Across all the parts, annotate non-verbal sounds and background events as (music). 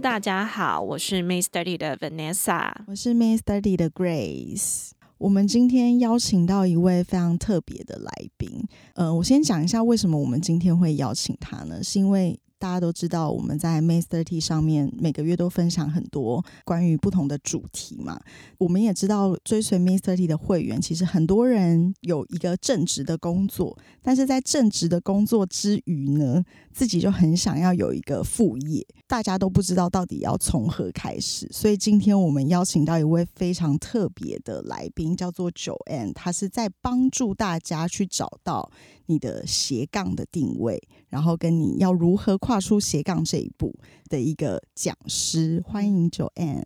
大家好，我是 Miss Thirty 的 Vanessa，我是 Miss Thirty 的 Grace。我们今天邀请到一位非常特别的来宾。呃，我先讲一下为什么我们今天会邀请他呢？是因为大家都知道，我们在 May Thirty 上面每个月都分享很多关于不同的主题嘛。我们也知道，追随 May Thirty 的会员，其实很多人有一个正职的工作，但是在正职的工作之余呢，自己就很想要有一个副业，大家都不知道到底要从何开始。所以今天我们邀请到一位非常特别的来宾，叫做 Joanne，他是在帮助大家去找到你的斜杠的定位，然后跟你要如何跨。出斜杠这一步的一个讲师，欢迎 Joanne，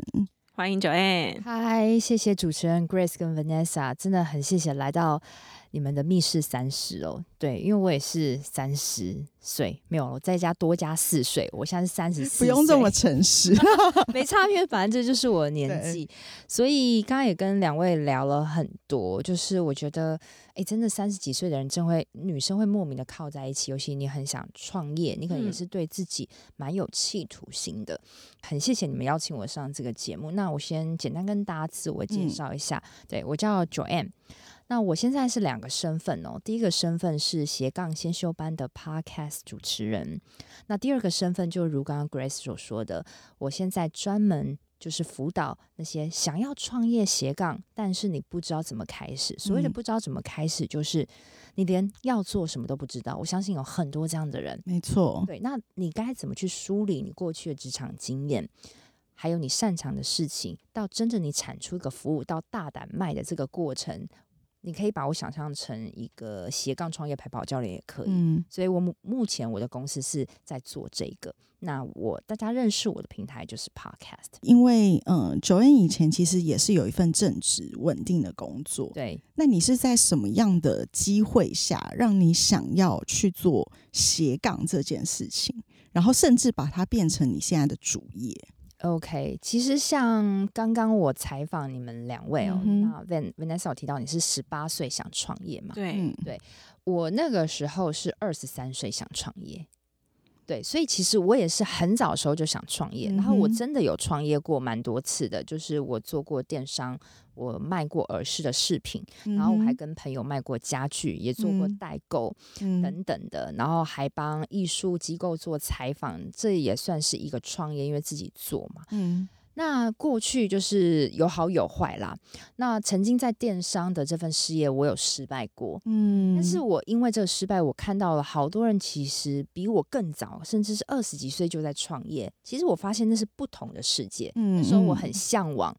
欢迎 Joanne，嗨，谢谢主持人 Grace 跟 Vanessa，真的很谢谢来到你们的密室三十哦。对，因为我也是三十岁，没有我再加多加四岁，我现在是三十四，不用这么诚实，(laughs) 没差，因为反正这就是我的年纪。所以刚刚也跟两位聊了很多，就是我觉得，哎，真的三十几岁的人，真会女生会莫名的靠在一起，尤其你很想创业，你可能也是对自己蛮有企图心的。很谢谢你们邀请我上这个节目。那我先简单跟大家自我介绍一下，对我叫 Joanne。那我现在是两个身份哦，第一个身份是斜杠先修班的 Podcast 主持人，那第二个身份就如刚刚 Grace 所说的，我现在专门就是辅导那些想要创业斜杠，但是你不知道怎么开始。所谓的不知道怎么开始，就是你连要做什么都不知道。我相信有很多这样的人，没错。对，那你该怎么去梳理你过去的职场经验，还有你擅长的事情，到真正你产出一个服务，到大胆卖的这个过程？你可以把我想象成一个斜杠创业陪跑教练也可以，嗯，所以我目目前我的公司是在做这个。那我大家认识我的平台就是 Podcast，因为嗯，九恩以前其实也是有一份正职稳定的工作，对。那你是在什么样的机会下，让你想要去做斜杠这件事情，然后甚至把它变成你现在的主业？OK，其实像刚刚我采访你们两位哦，那 Van Vanessa 提到你是十八岁想创业嘛？对，对我那个时候是二十三岁想创业。对，所以其实我也是很早的时候就想创业，然后我真的有创业过蛮多次的，就是我做过电商，我卖过耳饰的饰品，然后我还跟朋友卖过家具，也做过代购等等的，然后还帮艺术机构做采访，这也算是一个创业，因为自己做嘛。嗯。那过去就是有好有坏啦。那曾经在电商的这份事业，我有失败过，嗯，但是我因为这个失败，我看到了好多人其实比我更早，甚至是二十几岁就在创业。其实我发现那是不同的世界。那时候我很向往，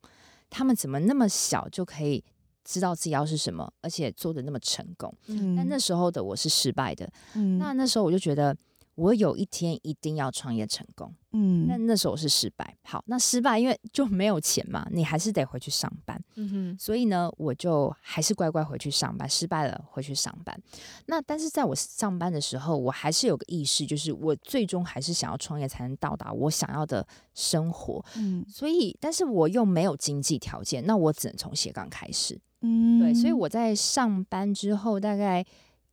他们怎么那么小就可以知道自己要是什么，而且做的那么成功。嗯，但那时候的我是失败的。嗯，那那时候我就觉得。我有一天一定要创业成功，嗯，但那时候是失败。好，那失败因为就没有钱嘛，你还是得回去上班，嗯哼。所以呢，我就还是乖乖回去上班。失败了，回去上班。那但是在我上班的时候，我还是有个意识，就是我最终还是想要创业，才能到达我想要的生活。嗯，所以，但是我又没有经济条件，那我只能从斜杠开始。嗯，对，所以我在上班之后大概。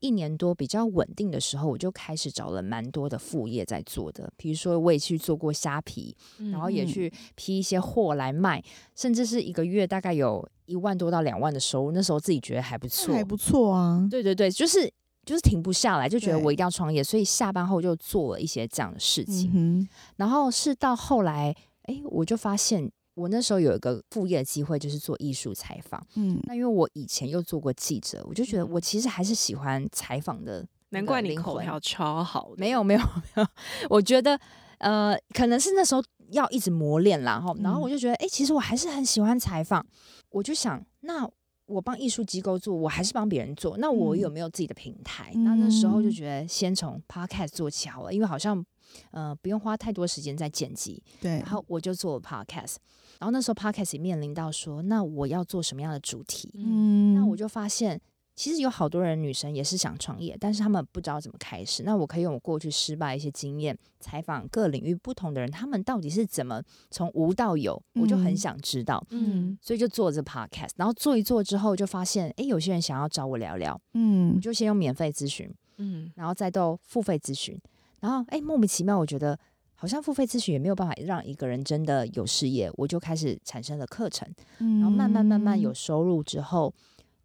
一年多比较稳定的时候，我就开始找了蛮多的副业在做的。比如说，我也去做过虾皮，然后也去批一些货来卖，甚至是一个月大概有一万多到两万的收入。那时候自己觉得还不错，还不错啊。对对对，就是就是停不下来，就觉得我一定要创业，所以下班后就做了一些这样的事情。然后是到后来，哎，我就发现。我那时候有一个副业的机会，就是做艺术采访。嗯，那因为我以前又做过记者，我就觉得我其实还是喜欢采访的。难怪你口条超好。没有没有没有，我觉得呃，可能是那时候要一直磨练啦哈。然后我就觉得，哎，其实我还是很喜欢采访。我就想，那我帮艺术机构做，我还是帮别人做，那我有没有自己的平台？嗯那那时候就觉得先从 podcast 做起好了，因为好像呃不用花太多时间在剪辑，对然，后我就做了 podcast。然后那时候 podcast 也面临到说，那我要做什么样的主题？嗯那我就发现，其实有好多人女生也是想创业，但是他们不知道怎么开始。那我可以用我过去失败一些经验，采访各领域不同的人，他们到底是怎么从无到有，我就很嗯想知道。嗯所以就做这 podcast，然后做一做之后，就发现，哎，有些人想要找我聊聊，嗯我就先用免费咨询，嗯然后再到付费咨询，然后哎，莫名其妙，我觉得好像付费咨询也没有办法让一个人真的有事业，我就开始产生了课程，然然后慢慢慢慢嗯有收入之后，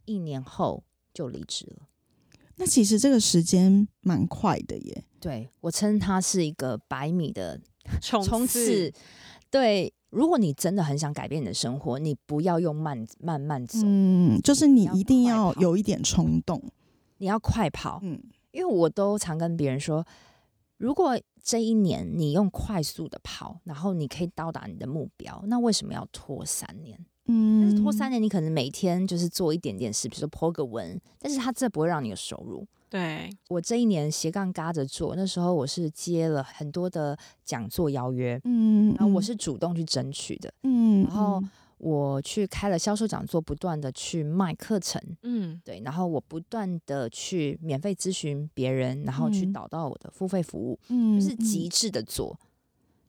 一年后就离职了。那其实这个时间蛮快的耶。对我称它是一个百米的冲冲刺。对，如果你真的很想改变你的生活，你不要用慢慢慢走，嗯，就是你一定要有一点冲动。你要快跑。嗯因为我都常跟别人说，如果这一年你用快速的跑，然后你可以到达你的目标，那为什么要拖三年？但嗯是拖三年，你可能每天就是做一点点事，比如说 po 个文，但是它这不会让你有收入。对，我这一年斜杠嘎着做，那时候我是接了很多的讲座邀约，嗯，然后我是主动去争取的，嗯，然后我去开了销售讲座，不断的去卖课程，嗯。对，然后我不断的去免费咨询别人，然后去嗯。导到我的付费服务，嗯就是极致的做，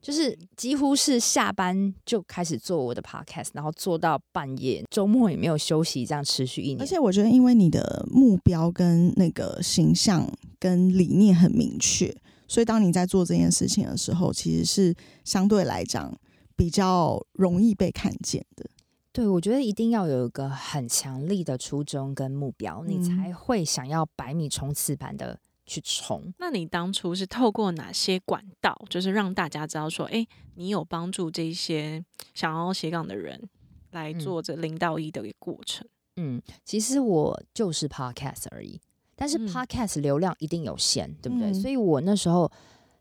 就是几乎是下班就开始做我的 podcast，然后做到半夜，周末也没有休息，这样持续一年。而且我觉得，因为你的目标跟那个形象跟理念很明确，所以当你在做这件事情的时候，其实是相对来讲比较容易被看见的。对，我觉得一定要有一个很强力的初衷跟目标，你嗯才会想要百米冲刺般的去冲。那你当初是透过哪些管道，就是让大家知道说，哎，你有帮助这些想要斜杠的人来嗯做这零到一的一个过程？嗯，其实我就是 podcast 而已，但是嗯 podcast 流量一定有限，对不对？嗯所以我那时候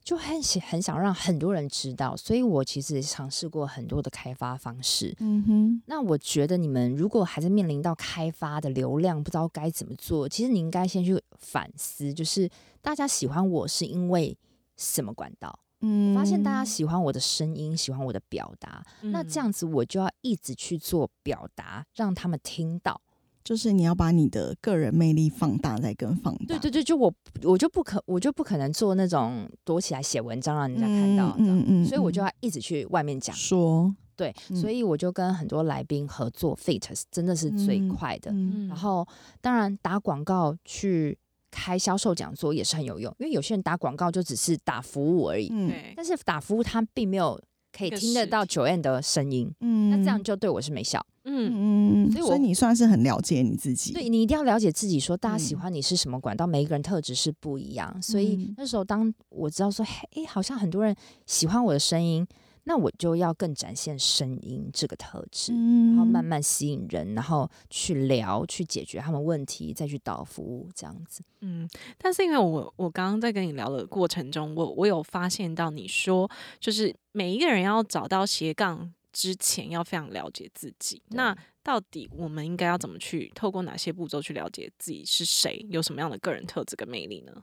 就很想很想让很多人知道，所以我其实尝试过很多的开发方式。嗯哼，那我觉得你们如果还在面临到开发的流量，不知道该怎么做，其实你应该先去反思，就是大家喜欢我是因为什么管道？嗯发现大家喜欢我的声音，喜欢我的表达，那这嗯样子我就要一直去做表达，让他们听到。就是你要把你的个人魅力放大，再跟放大。对对对，就我我就不可我就不可能做那种躲起来写文章让人家看到，这样嗯嗯所以我就嗯要一直去外面讲。说，对，嗯所以我就跟很多来宾合作，fit 真的是最嗯快的。嗯然后当然打广告去开销售讲座也是很有用，因为有些人打广告就只是打服务而已，嗯，但是打服务他并没有可以听得到九 N 的声音，嗯那这样就对我是没效。嗯嗯，所以所以你算是很了解你自己。对你一定要了解自己，说大家喜嗯欢你是什么管道，每一个人特质是不一样。所以嗯那时候当我知道说，嘿，诶好像很多人喜欢我的声音，那我就要更展现声音这个特质，嗯然后慢慢吸引人，然后去聊，去解决他们问题，再去导服务这样子。嗯，但是因为我我刚刚在跟你聊的过程中，我我有发现到你说，就是每一个人要找到斜杠之前，要非常了解自己。那到底我们应该要怎么去透过哪些步骤去了解自己是谁，有什么样的个人特质跟魅力呢？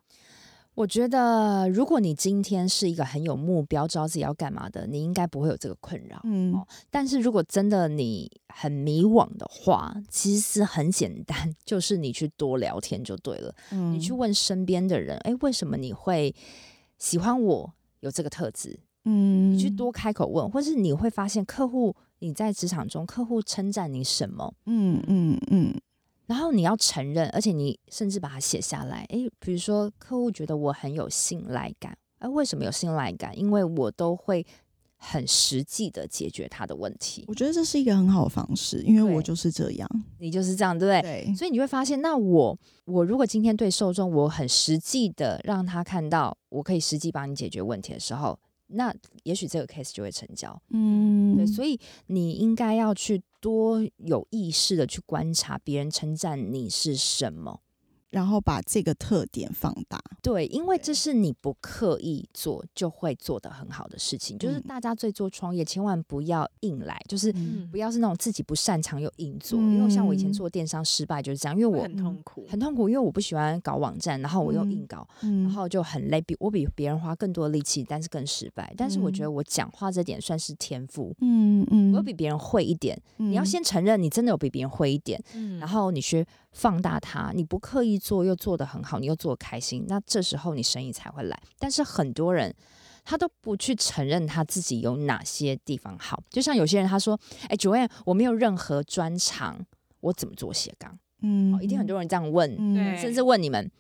我觉得，如果你今天是一个很有目标、知道自己要干嘛的，你应该不会有这个困扰。嗯哦但是如果真的你很迷惘的话，其实很简单，就是你去多聊天就对了。嗯你去问身边的人，诶，为什么你会喜欢我有这个特质？嗯你去多开口问，或是你会发现客户你在职场中客户称赞你什么，嗯嗯嗯然后你要承认，而且你甚至把它写下来。诶，比如说客户觉得我很有信赖感，哎为什么有信赖感？因为我都会很实际的解决他的问题。我觉得这是一个很好的方式，因为我就是这样。你就是这样，对不对？对，所以你会发现，那我我如果今天对受众我很实际的让他看到，我可以实际帮你解决问题的时候，那也许这个 case 就会成交。嗯，对，所以你应该要去多有意识的去观察别人称赞你是什么。然后把这个特点放大。对，因为这是你不刻意做就会做得很好的事情。就是嗯大家最做创业，千万不要硬来，就是嗯不要是那种自己不擅长又硬做。因为像我以前嗯做电商失败就是这样，因为我很痛苦，很痛苦，因为我不喜欢搞网站，然后我又硬搞，嗯然后就很累，比我比别人花更多的力气，但是更失败。但是我觉得我讲话这点算是天赋，嗯嗯，我有比别人会一点。你你要先承认你真的有比别人会一点，嗯然后你去放大它，你不刻意做又做得很好，你又做得开心，那这时候你生意才会来。但是很多人他都不去承认他自己有哪些地方好，就像有些人他说：“哎，Joanne，我没有任何专长，我怎么做斜杠？”嗯哦，一定很多人这样问，嗯甚至问你们，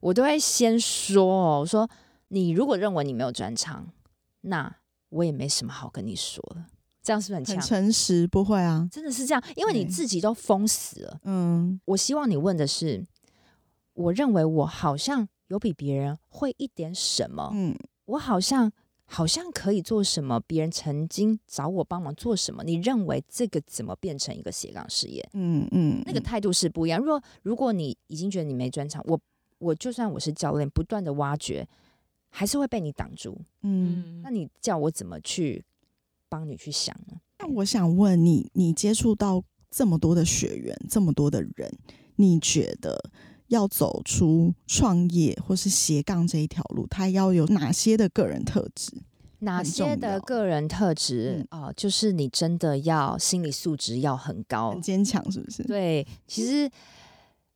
我都会先说哦，我说你如果认为你没有专长，那我也没什么好跟你说了。这样是不是很很强？诚实，不会啊，真的是这样，因为你自己都封死了。嗯我希望你问的是，我认为我好像有比别人会一点什么，嗯我好像好像可以做什么，别人曾经找我帮忙做什么，你认为这个怎么变成一个斜杠事业？嗯嗯，那个态度是不一样。如果如果你已经觉得你没专长，我我就算我是教练，不断的挖掘，还是会被你挡住。嗯。那你叫我怎么去帮你去想呢？那我想问你，你接触到这么多的学员，这么多的人，你觉得要走出创业或是斜杠这一条路，他要有哪些的个人特质？哪些的个人特质啊、就是你真的要心理素质要很高很。坚强，是不是？，对，其实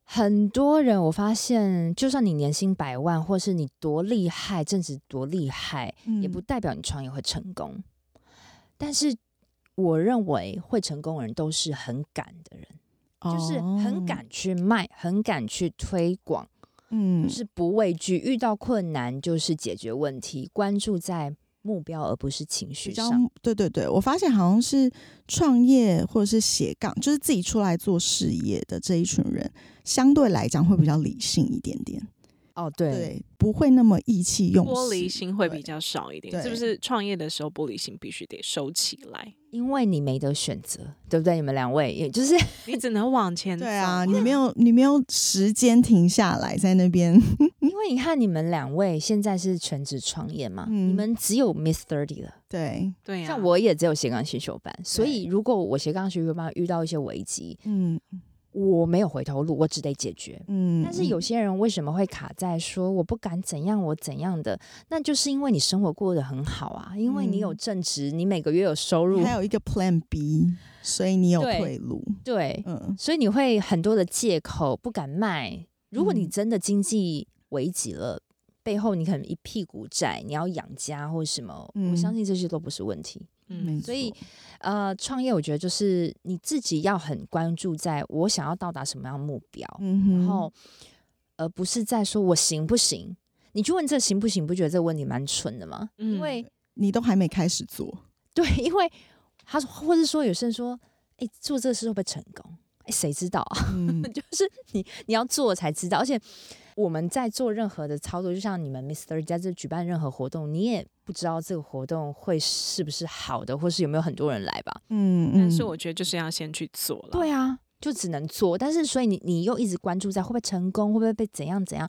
很多人我发现，就算你年薪百万，或是你多厉害，正值多厉害，嗯也不代表你创业会成功。但是我认为会成功的人都是很敢的人，就是很哦，敢去卖，很敢去推广，嗯就是不畏惧，遇到困难就是解决问题，关注在目标而不是情绪上。对对对，我发现好像是创业或者是斜杠，就是自己出来做事业的这一群人，相对来讲会比较理性一点点，哦，对，对，不会那么意气用事，玻璃心会比对较少一点，是不是？创业的时候玻璃心必须得收起来，因为你没得选择，对不对？你们两位，也就是 (laughs) 你只能往前走。对啊，你没有你没有时间停下来在那边，(laughs) 因为你看你们两位现在是全职创业嘛，嗯你们只有 Miss Thirty 了，对，对啊，像我也只有斜杠新秀班，所以如果我斜杠新秀班遇到一些危机，嗯我没有回头路，我只得解决。嗯，但是有嗯些人为什么会卡在说我不敢怎样，我怎样的？那就是因为你生活过得很好啊，因为你有嗯正职，你每个月有收入，还有一个 Plan B，所以你有退路，对，嗯所以你会很多的借口不敢卖。如果你嗯真的经济危急了，背后你可能一屁股债，你要养家或什么，我嗯相信这些都不是问题。嗯，所以呃，创业我觉得就是你自己要很关注，在我想要到达什么样的目标，嗯，然后而不是在说我行不行。你去问这行不行，不觉得这个问题蛮蠢的吗？嗯因为你都还没开始做，(laughs) 对，因为他说，或是说有些人说，哎、做这个事会不会成功？哎，谁知道啊？嗯 (laughs) 就是你你要做才知道，而且我们在做任何的操作，就像你们 Mister 在这举办任何活动，你也不知道这个活动会是不是好的，或是有没有很多人来吧？嗯嗯，但是我觉得就是要先去做了。对啊，就只能做，但是所以你你又一直关注在会不会成功，会不会被怎样怎样，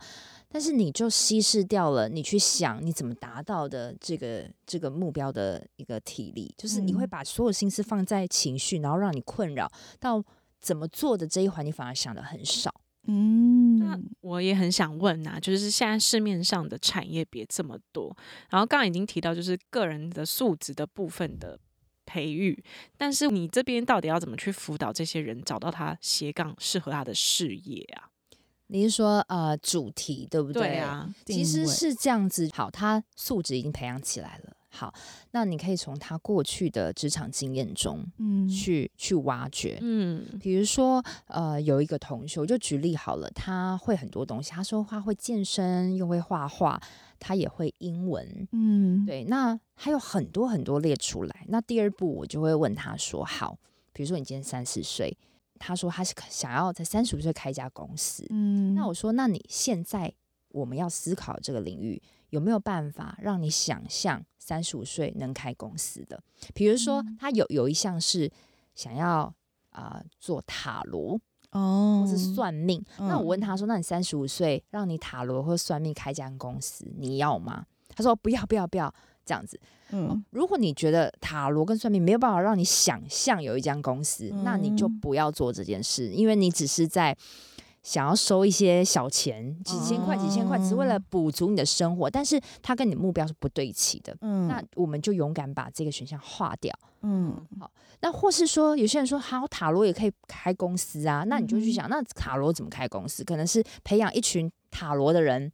但是你就稀释掉了你去想你怎么达到的这个这个目标的一个体力，就是你会嗯把所有心思放在情绪，然后让你困扰到怎么做的这一环，你反而想的很少。那嗯我也很想问呐、就是现在市面上的产业别这么多，然后刚刚已经提到就是个人的素质的部分的培育，但是你这边到底要怎么去辅导这些人找到他斜杠适合他的事业啊？你是说呃主题对不对啊，其实是这样子，好，他素质已经培养起来了。好，那你可以从他过去的职场经验中嗯去、去挖掘。嗯比如说，呃，有一个同学，我就举例好了，他会很多东西，他说他会健身，又会画画，他也会英文，嗯对，那还有很多很多列出来。那第二步，我就会问他说，好，比如说你今天三十岁，他说他是想要在三十五岁开一家公司，嗯那我说，那你现在我们要思考这个领域有没有办法让你想象三十五岁能开公司的？比如说，他有有一项是想要啊、呃做塔罗，哦，或是算命。那我嗯问他说：“那你三十五岁让你塔罗或算命开间公司，你要吗？”他说：“不要，不要，不要。”这样子。嗯如果你觉得塔罗跟算命没有办法让你想象有一家公司，那你就嗯不要做这件事，因为你只是在想要收一些小钱，几千块、几千块，只是为了哦补足你的生活，但是它跟你的目标是不对齐的。嗯那我们就勇敢把这个选项划掉。嗯好那或是说，有些人说，好，塔罗也可以开公司啊，那你就去嗯想，那塔罗怎么开公司？可能是培养一群塔罗的人，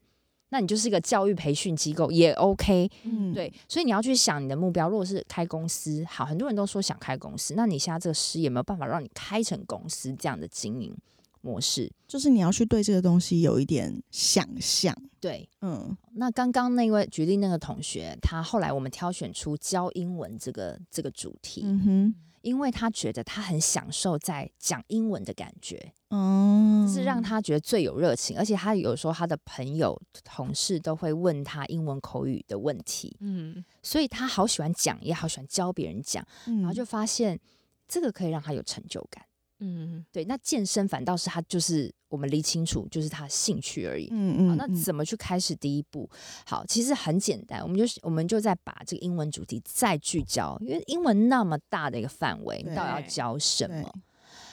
那你就是一个教育培训机构也 OK。嗯对，所以你要去想你的目标。如果是开公司，好，很多人都说想开公司，那你现在这个事业有没有办法让你开成公司这样的经营模式？就是你要去对这个东西有一点想象，对，嗯那刚刚那位举例那个同学，他后来我们挑选出教英文这个这个主题，嗯哼，因为他觉得他很享受在讲英文的感觉，哦，这是让他觉得最有热情，而且他有时候他的朋友、同事都会问他英文口语的问题，嗯所以他好喜欢讲，也好喜欢教别人讲，然然后就发现这个可以让他有成就感。嗯对，那健身反倒是他就是我们理清楚，就是他兴趣而已。好，嗯嗯，那怎么去开始第一步？好，其实很简单，我们就是我们就在把这个英文主题再聚焦，因为英文那么大的一个范围，你到底要教什么？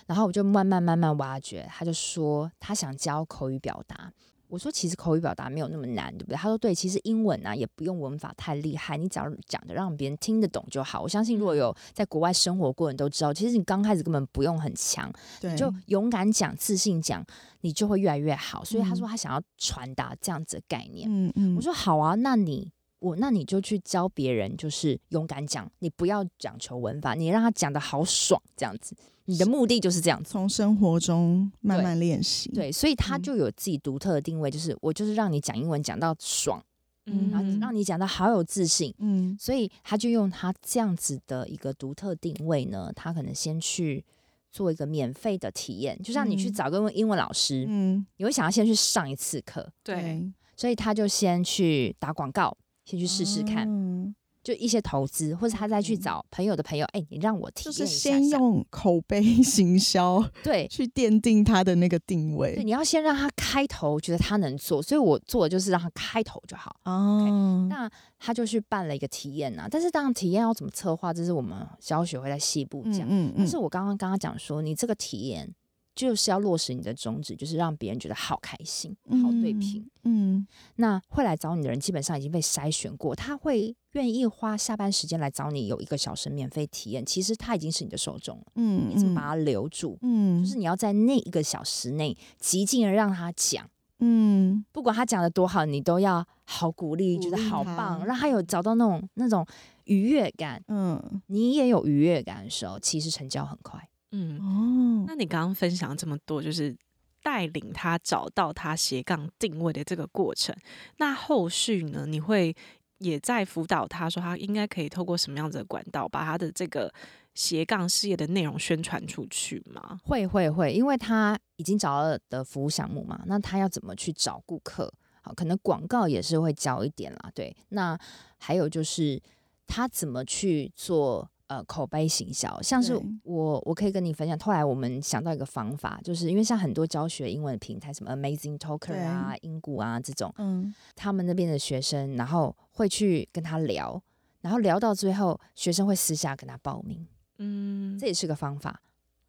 然后我就慢慢慢慢挖掘，他就说他想教口语表达。我说其实口语表达没有那么难，对不对？他说对，其实英文啊也不用文法太厉害，你只要讲的让别人听得懂就好。我相信如果有在国外生活过的人都知道，其实你刚开始根本不用很强，对你就勇敢讲、自信讲，你就会越来越好。所以他嗯说他想要传达这样子的概念。嗯嗯，我说好啊，那你我那你就去教别人，就是勇敢讲，你不要讲求文法，你让他讲的好爽，这样子，你的目的就是这样子。从生活中慢慢练习，，对，所以他嗯。就有自己独特的定位，就是我就是让你讲英文讲到爽，嗯然后让你讲到好有自信。嗯。所以他就用他这样子的一个独特定位呢，他可能先去做一个免费的体验，就像你去嗯。找个英文老师，嗯，你会想要先去上一次课，对，所以他就先去打广告，先去试试看，嗯就一些投资，或者他再去嗯找朋友的朋友，哎、你让我体就是验一下下先用口碑行销 (laughs) 对。去奠定他的那个定位对，你要先让他开头觉得他能做，所以我做的就是让他开头就好。哦，那他就去办了一个体验呐、但是当然体验要怎么策划，这是我们教学会在细部讲。嗯但是我刚刚刚刚讲说，你这个体验就是要落实你的宗旨，就是让别人觉得好开心、好对平。，嗯那会来找你的人基本上已经被筛选过，他会愿意花下班时间来找你，有一个小时免费体验，其实他已经是你的受众了，嗯，你怎么把他留住？嗯，就是你要在那一个小时内极尽的让他讲。嗯不管他讲的多好，你都要好鼓励，鼓觉得好棒，让他有找到那种那种愉悦感。嗯你也有愉悦感的时候，其实成交很快。嗯。哦，那你刚刚分享这么多，就是带领他找到他斜杠定位的这个过程。那后续呢？你会也在辅导他说，他应该可以透过什么样子的管道，把他的这个斜杠事业的内容宣传出去吗？会会会，因为他已经找到的服务项目嘛，那他要怎么去找顾客？好，可能广告也是会教一点啦。对，那还有就是他怎么去做呃口碑行销，像是我我可以跟你分享，后来我们想到一个方法，就是因为像很多教学英文的平台，什么 Amazing Talker 啊、英谷啊这种，嗯。他们那边的学生，然后会去跟他聊，然后聊到最后，学生会私下跟他报名。嗯，这也是个方法。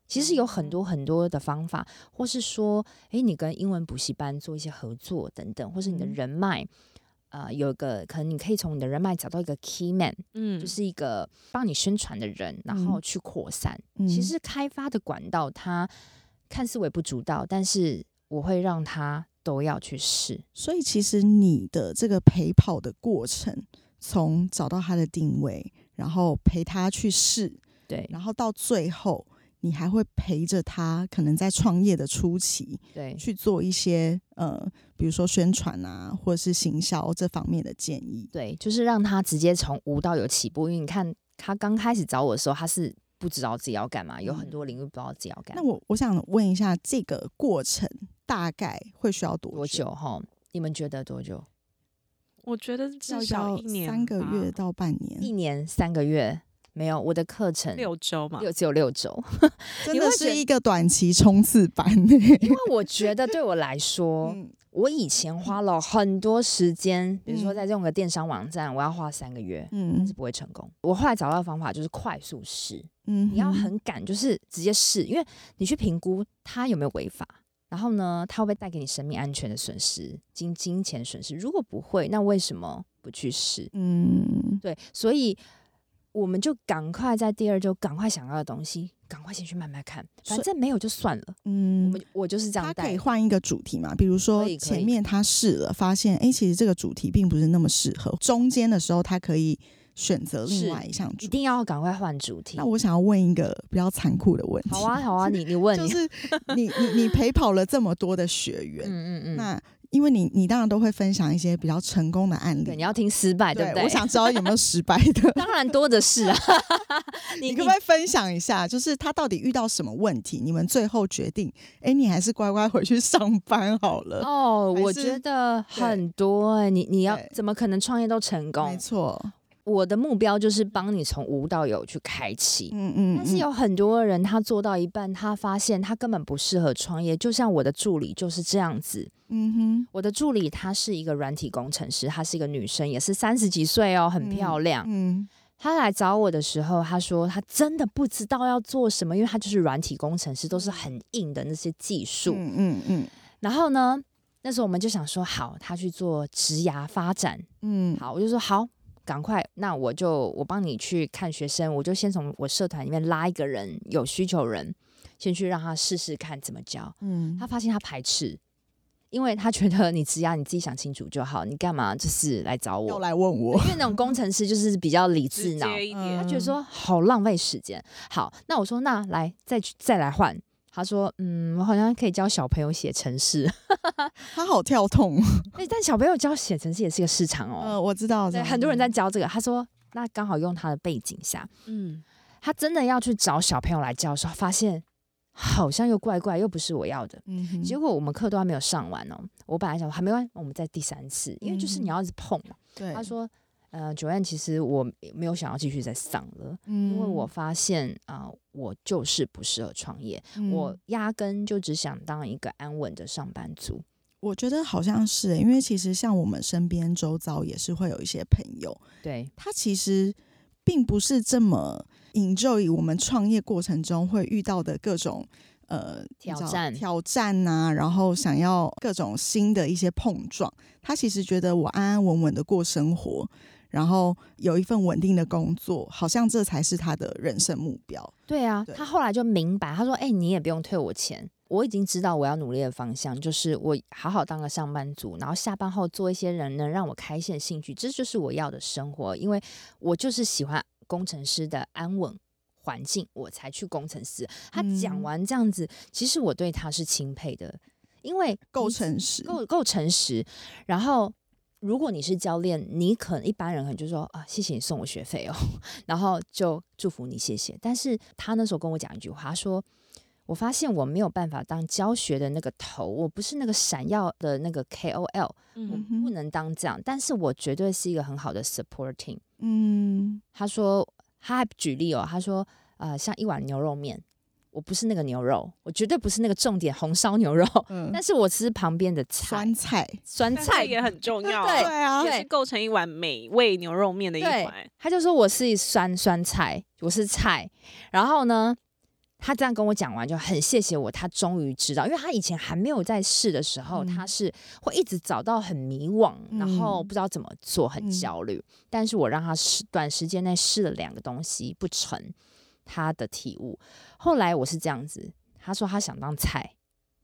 其实有很。多很多的方法，或是说，诶，你跟英文补习班做一些合作等等，或是你的嗯。人脉，呃，有个可能你可以从你的人脉找到一个 key man，嗯就是一个帮你宣传的人，然后嗯去扩散。嗯，其实开发的管道它看似微不足道，但是我会让他都要去试。所以其实你的这个陪跑的过程，从找到他的定位，然后陪他去试，对然后到最后，你还会陪着他，可能在创业的初期对去做一些呃，比如说宣传啊，或者是行销这方面的建议。对，就是让他直接从无到有起步。因为你看他刚开始找我的时候，他是不知道自己要干嘛，有很多领域不知道自己要干嘛。那我我想问一下，这个过程大概会需要多多久哈？你们觉得多久？我觉得至少要一年三个月到半年。一年三个月没有，我的课程六周嘛，六只有六周，(laughs) 真的是一个短期冲刺班。因为我觉得对我来说，嗯我以前花了很多时间，比如说嗯在用个电商网站，我要花三个月，但嗯是不会成功。我后来找到的方法就是快速试，嗯你要很赶，就是直接试，因为你去评估它有没有违法。然后呢，它会不会带给你生命安全的损失、金金钱损失？如果不会，那为什么不去试？嗯对，所以我们就赶快在第二周赶快想要的东西，赶快先去慢慢看，反正没有就算了。我嗯们，我就是这样他可以换一个主题嘛？比如说前面他试了，发现哎、诶其实这个主题并不是那么适合。中间的时候，他可以选择另外一项。一定要赶快换主题那。我想要问一个比较残酷的问题。好啊，好啊，你你问 (laughs) (laughs) 你，就是你你你陪跑了这么多的学员，嗯嗯嗯，那因为你你当然都会分享一些比较成功的案例对，你要听失败，对不对？我想知道有没有 (laughs) 失败的。当然多的是啊。(laughs) 你可不可以分享一下，就是他到底遇到什么问题？你们最后决定，哎，你还是乖乖回去上班好了。哦，我觉得很多哎、你你要怎么可能创业都成功没功？错，我的目标就是帮你从无到有去开启。嗯嗯，嗯但是有很多人，他做到一半，他发现他根本不适合创业。就像我的助理就是这样子。嗯哼，我的助理她是一个软体工程师，她是一个女生，也是三十几岁哦，很漂亮。嗯她来找我的时候，她说她真的不知道要做什么，因为她就是软体工程师，都是很硬的那些技术。嗯嗯嗯然后呢，那时候我们就想说，好，她去做职涯发展。嗯，好，我就说好，赶快，那我就我帮你去看学生，我就先从我社团里面拉一个人，有需求人，先去让他试试看怎么教。嗯他发现他排斥，因为他觉得你只要你自己想清楚就好，你干嘛就是来找我？又来问我，因为那种工程师就是比较理智脑，一嗯点，他觉得说好浪费时间。好，那我说那来再去再来换。他说：“嗯，我好像可以教小朋友写程式，(laughs) 他好跳痛。(laughs) 哎，但小朋友教写程式也是个市场哦。呃，我知道，对，很多人在教这个。他说，那刚好用他的背景下，嗯，他真的要去找小朋友来教的时候，发现好像又怪怪，又不是我要的。嗯，结果我们课都还没有上完哦，我本来想说还没关系，我们再第三次，因为就是你要一直碰嘛。对，他说，呃，九安，其实我没有想要继续再上了，嗯，因为我发现啊、我就是不适合创业，嗯我压根就只想当一个安稳的上班族。我觉得好像是欸，因为其实像我们身边周遭也是会有一些朋友，对，他其实并不是这么 enjoy 我们创业过程中会遇到的各种呃挑战挑战呐、然后想要各种新的一些碰撞。他其实觉得我安安稳稳的过生活，然后有一份稳定的工作，好像这才是他的人生目标。对啊，对他后来就明白，他说：“哎、你也不用退我钱，我已经知道我要努力的方向，就是我好好当个上班族，然后下班后做一些人能让我开心的兴趣，这就是我要的生活。因为我就是喜欢工程师的安稳环境，我才去工程师。”他讲嗯完这样子，其实我对他是钦佩的，因为够诚实，够够诚实，然后。如果你是教练，你可能一般人可能就说啊，谢谢你送我学费哦，(laughs) 然后就祝福你，谢谢。但是他那时候跟我讲一句话，他说：“我发现我没有办法当教学的那个头，我不是那个闪耀的那个 KOL，嗯嗯哼不能当这样。但是我绝对是一个很好的 supporting。嗯”他说，他还举例哦，他说，呃，像一碗牛肉面，我不是那个牛肉，我绝对不是那个重点红烧牛肉，嗯，但是我吃旁边的菜酸菜，酸菜也很重要，对对啊，也是构成一碗美味牛肉面的一对环。他就说我是酸酸菜，我是菜。然后呢，他这样跟我讲完，就很谢谢我，他终于知道，因为他以前还没有在试的时候，嗯他是会一直找到很迷惘，嗯然后不知道怎么做，很嗯焦虑。但是我让他试，短时间内试了两个东西不成，他的体悟。后来我是这样子，他说他想当菜。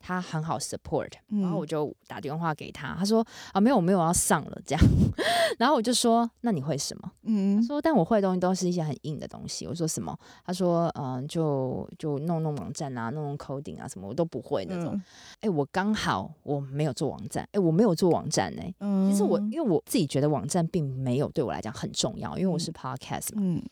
他很好 support，然后我嗯就打电话给他，他说啊没有没有要上了这样，(laughs) 然后我就说那你会什么？嗯他说：“但我会的东西都是一些很硬的东西。”我说：“什么？”他说：“嗯、就就弄弄网站啊，弄弄 coding 啊，什么我都不会那种。哎、我刚好我没有做网站，哎、我没有做网站呢、嗯其实我因为我自己觉得网站并没有对我来讲很重要，因为我是 podcast 嘛。嗯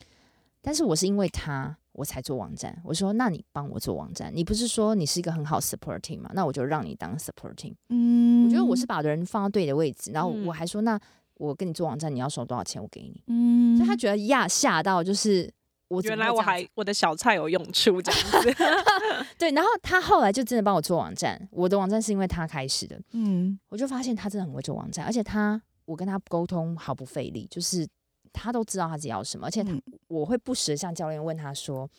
但是我是因为他我才做网站。我说：“那你帮我做网站，你不是说你是一个很好 supporting 嘛？那我就让你当 supporting。嗯我觉得我是把人放到对的位置，然后嗯我还说：那我跟你做网站，你要收多少钱？我给你。嗯，所以他觉得呀吓到，就是我原来我还我的小菜有用处这样子。(laughs) 对，然后他后来就真的帮我做网站，我的网站是因为他开始的，嗯我就发现他真的很会做网站，而且他我跟他沟通毫不费力，就是他都知道他自己要什么，而且他、嗯我会不时的向教练问他说：“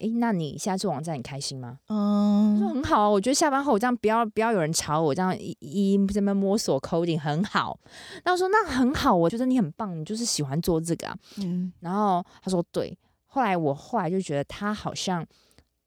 诶，那你现在做网站你开心吗？”嗯他说嗯很好啊，我觉得下班后我这样不要不要有人吵我，这样一一这边摸索 coding 很好。那我说那很好，我觉得你很棒，你就是喜欢做这个啊。嗯然后他说对，后来我后来就觉得他好像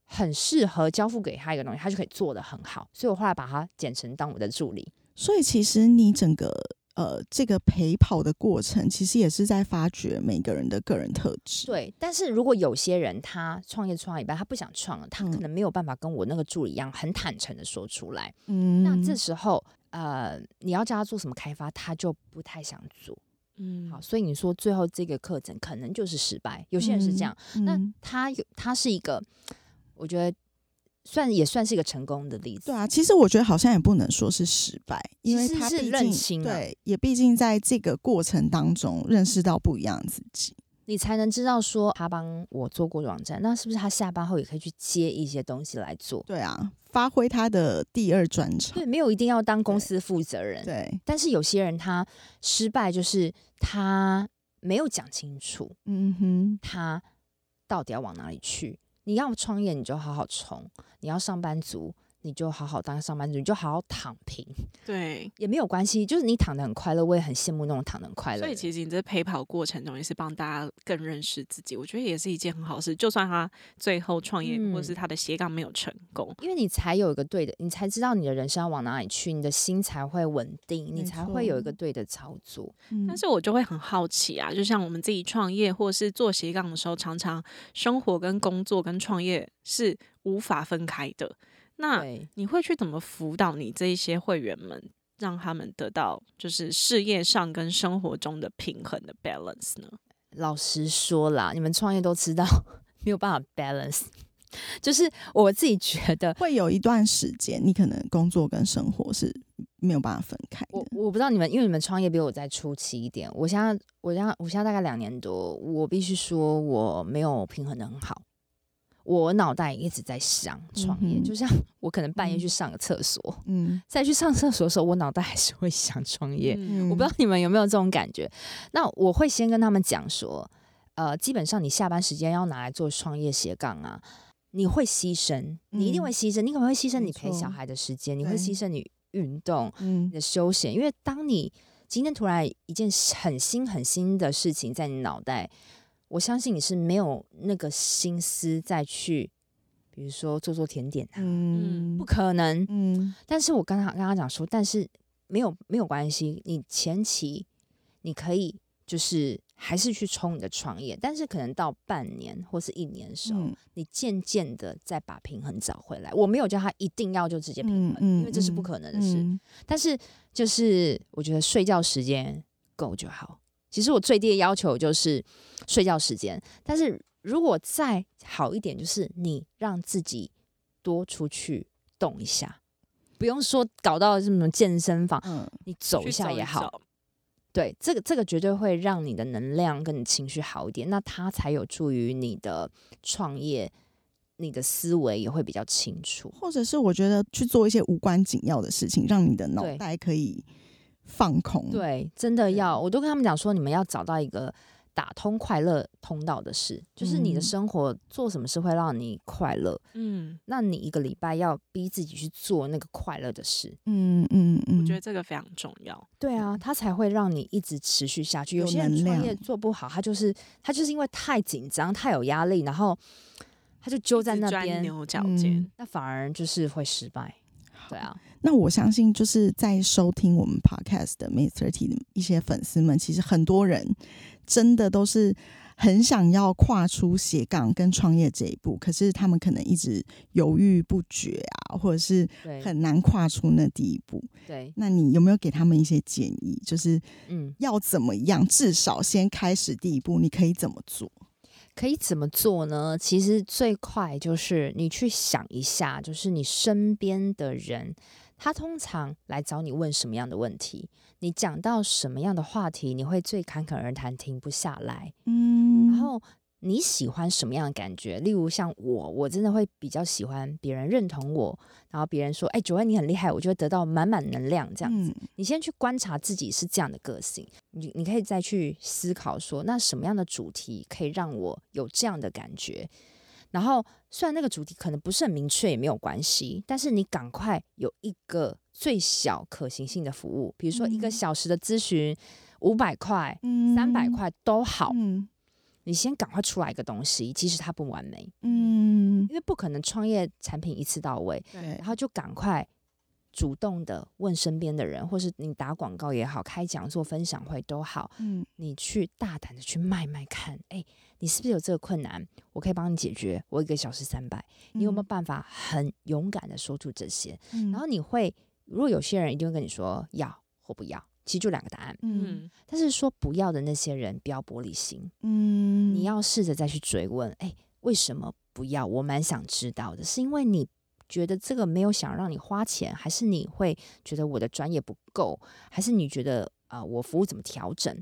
很适合交付给他一个东西，他就可以做得很好，所以我后来把他剪成当我的助理。所以其实你整个呃这个陪跑的过程，其实也是在发掘每个人的个人特质。，对，但是如果有些人他创业创到一半，他不想创了，他可嗯能没有办法跟我那个助理一样很坦诚的说出来。嗯那这时候，呃，你要叫他做什么开发，他就不太想做。嗯好，所以你说最后这个课程可能就是失败，有些人是这样。那嗯他有，他是一个，我觉得算也算是一个成功的例子。对啊，其实我觉得好像也不能说是失败，因为他毕竟认清啊对，也毕竟在这个过程当中认识到不一样的自己。你才能知道说他帮我做过网站，那是不是他下班后也可以去接一些东西来做？对啊，发挥他的第二专长。对，没有一定要当公司负责人。对，但是有些人他失败，就是他没有讲清楚嗯哼，他到底要往哪里去。你要创业，你就好好冲；你要上班族，你就好好当上班族，你就好好躺平，对，也没有关系。就是你躺得很快乐，我也很羡慕那种躺得很快乐。所以其实你这陪跑过程中也是帮大家更认识自己，我觉得也是一件很好事。就算他最后创业、嗯或者是他的斜杠没有成功，因为你才有一个对的，你才知道你的人生要往哪里去，你的心才会稳定，你才会有一个对的操作。嗯但是我就会很好奇啊，就像我们自己创业或是做斜杠的时候，常常生活跟工作跟创业是无法分开的。那，你会去怎么辅导你这一些会员们，让他们得到就是事业上跟生活中的平衡的 balance 呢？老实说啦，你们创业都知道没有办法 balance，(laughs) 就是我自己觉得。会有一段时间，你可能工作跟生活是没有办法分开我的。我不知道你们，因为你们创业比我在初期一点。我现在，我现在，我现在大概两年多，我必须说我没有平衡的很好。我脑袋一直在想创业，嗯就像我可能半夜嗯。去上个厕所，嗯。再去上厕所的时候，我脑袋还是会想创业。嗯。我不知道你们有没有这种感觉。那我会先跟他们讲说，呃，基本上你下班时间要拿来做创业斜杠啊，你会牺牲，你一定嗯会牺牲，你可能会牺牲你陪小孩的时间，你会牺牲你运动、嗯。你的休闲，因为当你今天突然一件很新很新的事情在你脑袋，我相信你是没有那个心思再去，比如说做做甜点啊，嗯不可能。嗯但是我刚刚跟他讲说，但是没有没有关系，你前期你可以就是还是去冲你的创业，但是可能到半年或是一年的时候，嗯你渐渐的再把平衡找回来。我没有叫他一定要就直接平衡，嗯因为这是不可能的事。嗯但是就是我觉得睡觉时间够就好。其实我最低的要求就是睡觉时间，但是如果再好一点，就是你让自己多出去动一下，不用说搞到什么健身房，嗯你走一下也好。走对，这个这个绝对会让你的能量跟你情绪好一点，那它才有助于你的创业，你的思维也会比较清楚。或者是我觉得去做一些无关紧要的事情，让你的脑袋可以放空。，对，真的要，我都跟他们讲说，你们要找到一个打通快乐通道的事，就是你的嗯。生活做什么事会让你快乐，嗯，那你一个礼拜要逼自己去做那个快乐的事，嗯嗯嗯，我觉得这个非常重要。对啊，它才会让你一直持续下去。有有些人创业做不好，他就是他就是因为太紧张、太有压力，然后他就揪在那边，牛角尖。嗯，那反而就是会失败。对啊，那我相信，就是在收听我们 podcast 的 Mate Thirty 的一些粉丝们，其实很多人真的都是很想要跨出斜杠跟创业这一步，可是他们可能一直犹豫不决啊，或者是对，很难跨出那第一步。对，那你有没有给他们一些建议？就是嗯，要怎么样，至少先开始第一步，你可以怎么做？可以怎么做呢？其实最快就是你去想一下，就是你身边的人，他通常来找你问什么样的问题，你讲到什么样的话题，你会最侃侃而谈，停不下来。嗯，然后你喜欢什么样的感觉？例如像我，我真的会比较喜欢别人认同我，然后别人说：“哎，九安你很厉害”，我就会得到满满能量。这样子，你先去观察自己是这样的个性，你你可以再去思考说，那什么样的主题可以让我有这样的感觉？然后，虽然那个主题可能不是很明确，也没有关系，但是你赶快有一个最小可行性的服务，比如说一个小时的咨询，五百块、三百块都好。你先赶快出来一个东西，即使它不完美，嗯，因为不可能创业产品一次到位，对，然后就赶快主动的问身边的人，或是你打广告也好，开讲座、分享会都好，嗯，你去大胆的去卖卖看，哎，你是不是有这个困难？我可以帮你解决，我一个小时三百，你有没有办法很勇敢的说出这些？然后你会，如果有些人一定会跟你说要或不要。其实就两个答案，嗯，但是说不要的那些人不要玻璃心，嗯，你要试着再去追问，哎，为什么不要？我蛮想知道的，是因为你觉得这个没有想让你花钱，还是你会觉得我的专业不够，还是你觉得啊，我服务怎么调整？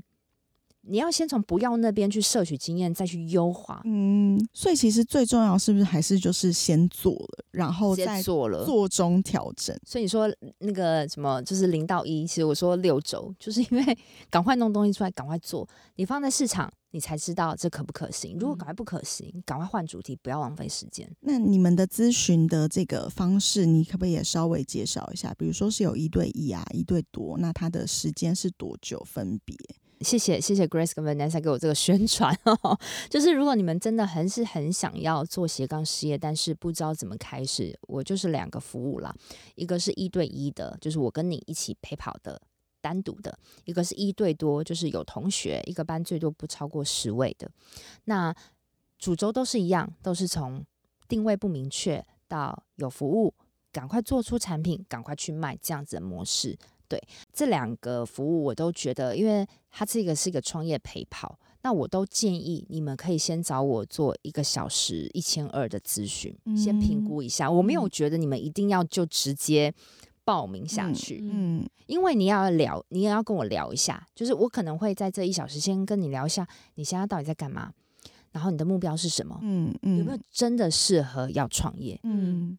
你要先从不要那边去摄取经验，再去优化。嗯，所以其实最重要是不是还是就是先做了，然后再做了做中调整。所以你说那个什么就是零到一，其实我说六周，就是 (laughs) 因为赶快弄东西出来，赶快做。你放在市场，你才知道这可不可行。如果赶快不可行，赶快换主题，不要浪费时间。那你们的咨询的这个方式，你可不可以也稍微介绍一下？比如说是有一对一啊，一对多，那它的时间是多久分别？谢谢谢谢 Grace 跟 Vanessa 给我这个宣传哦，(laughs) 就是如果你们真的很是很想要做斜杠事业，但是不知道怎么开始，我就是两个服务啦，一个是一对一的，就是我跟你一起陪跑的单独的；一个是一对多，就是有同学一个班最多不超过十位的。那主轴都是一样，都是从定位不明确到有服务，赶快做出产品，赶快去卖这样子的模式。对这两个服务，我都觉得，因为它这个是一个创业陪跑，那我都建议你们可以先找我做一个小时一千二的咨询，先评估一下。我没有觉得你们一定要就直接报名下去，嗯，因为你要聊，你也要跟我聊一下，就是我可能会在这一小时先跟你聊一下，你现在到底在干嘛，然后你的目标是什么，嗯嗯，有没有真的适合要创业，嗯。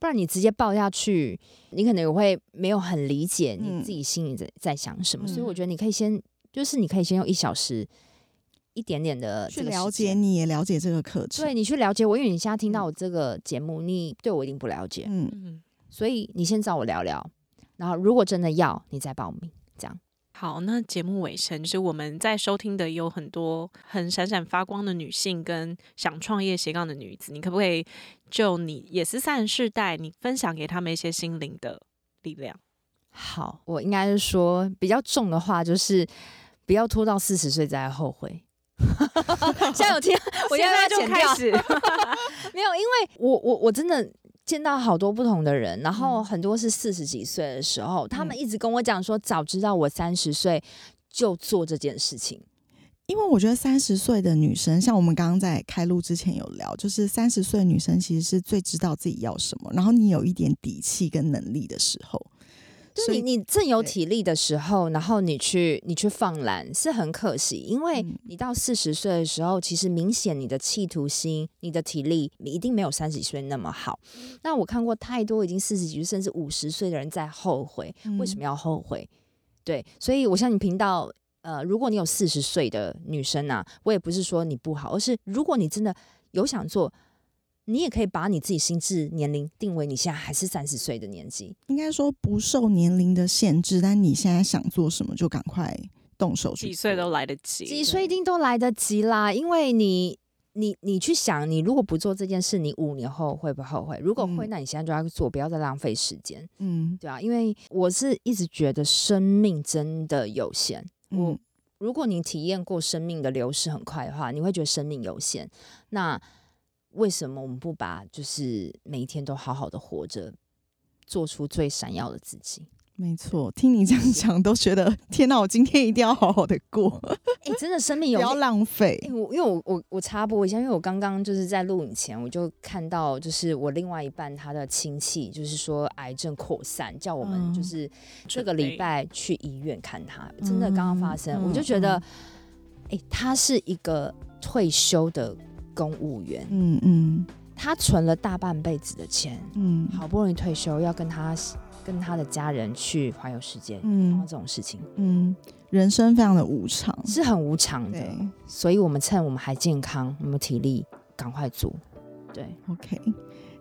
不然你直接报下去，你可能也会没有很理解你自己心里在在想什么。所以我觉得你可以先，就是你可以先用一小时，一点点的去了解，你也了解这个课程。对你去了解我，因为你现在听到我这个节目，你对我一定不了解。嗯，所以你先找我聊聊，然后如果真的要，你再报名。好，那节目尾声就是我们在收听的有很多很闪闪发光的女性跟想创业斜杠的女子，你可不可以就你也是三十世代，你分享给他们一些心灵的力量？好，我应该是说比较重的话，就是不要拖到四十岁再后悔。(laughs) 现在有听，(laughs) 我现在就开始 (laughs) 没有，因为我我我真的。见到好多不同的人，然后很多是四十几岁的时候，他们一直跟我讲说，早知道我三十岁就做这件事情。因为我觉得三十岁的女生，像我们刚刚在开录之前有聊，就是三十岁女生其实是最知道自己要什么，然后你有一点底气跟能力的时候。就你你正有体力的时候，然后你去你去放懒是很可惜，因为你到四十岁的时候，其实明显你的企图心、你的体力，你一定没有三十几岁那么好。那我看过太多已经四十几岁甚至五十岁的人在后悔，为什么要后悔？对，所以我向你频道，呃，如果你有四十岁的女生啊，我也不是说你不好，而是如果你真的有想做。你也可以把你自己心智年龄定为你现在还是三十岁的年纪，应该说不受年龄的限制。但你现在想做什么，就赶快动手去。几岁都来得及，几岁一定都来得及啦。因为你，你，你去想，你如果不做这件事，你五年后会不会后悔？如果会，那你现在就要做，不要再浪费时间。嗯，对啊，因为我是一直觉得生命真的有限。我，如果你体验过生命的流逝很快的话，你会觉得生命有限。那为什么我们不把就是每一天都好好的活着，做出最闪耀的自己？没错，听你这样讲，都觉得天哪！我今天一定要好好的过。哎，真的生命有不要浪费。我因为我我我插播一下，因为我刚刚就是在录影前，我就看到就是我另外一半他的亲戚，就是说癌症扩散，叫我们就是这个礼拜去医院看他。真的刚刚发生，我就觉得，哎，他是一个。退休的公务员，嗯嗯。他存了大半辈子的钱，嗯，好不容易退休，要跟他跟他的家人去环游世界，嗯。这种事情。嗯，人生非常的无常，是很无常的。所以我们趁我们还健康，我们体力，赶快做。对，，OK。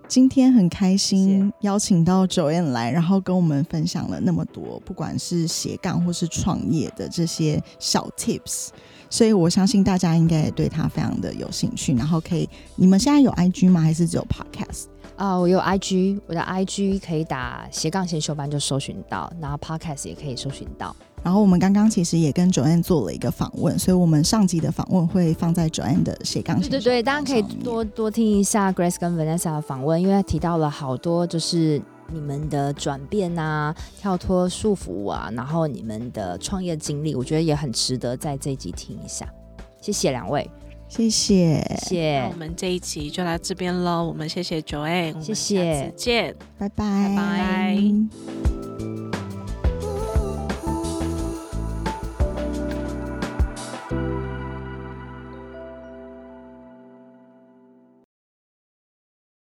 今天很开心邀请到 Joanne 来，然后跟我们分享了那么多，不管是斜杠或是创业的这些小 tips，所以我相信大家应该也对他非常的有兴趣。然后可以，你们现在有 IG 吗？还是只有 Podcast？啊、我有 IG，我的 IG 可以打斜杠先修班就搜寻到，然后 Podcast 也可以搜寻到。然后我们刚刚其实也跟 Joanne 做了一个访问，所以我们上集的访问会放在 Joanne 的斜杠对对对，大家可以多多听一下 Grace 跟 Vanessa 的访问，因为他提到了好多就是你们的转变啊、跳脱束缚啊，然后你们的创业经历，我觉得也很值得在这一集听一下。谢谢两位，谢谢，谢谢。那我，们这一集就到这边喽，我们谢谢们谢谢下次见。拜拜，拜拜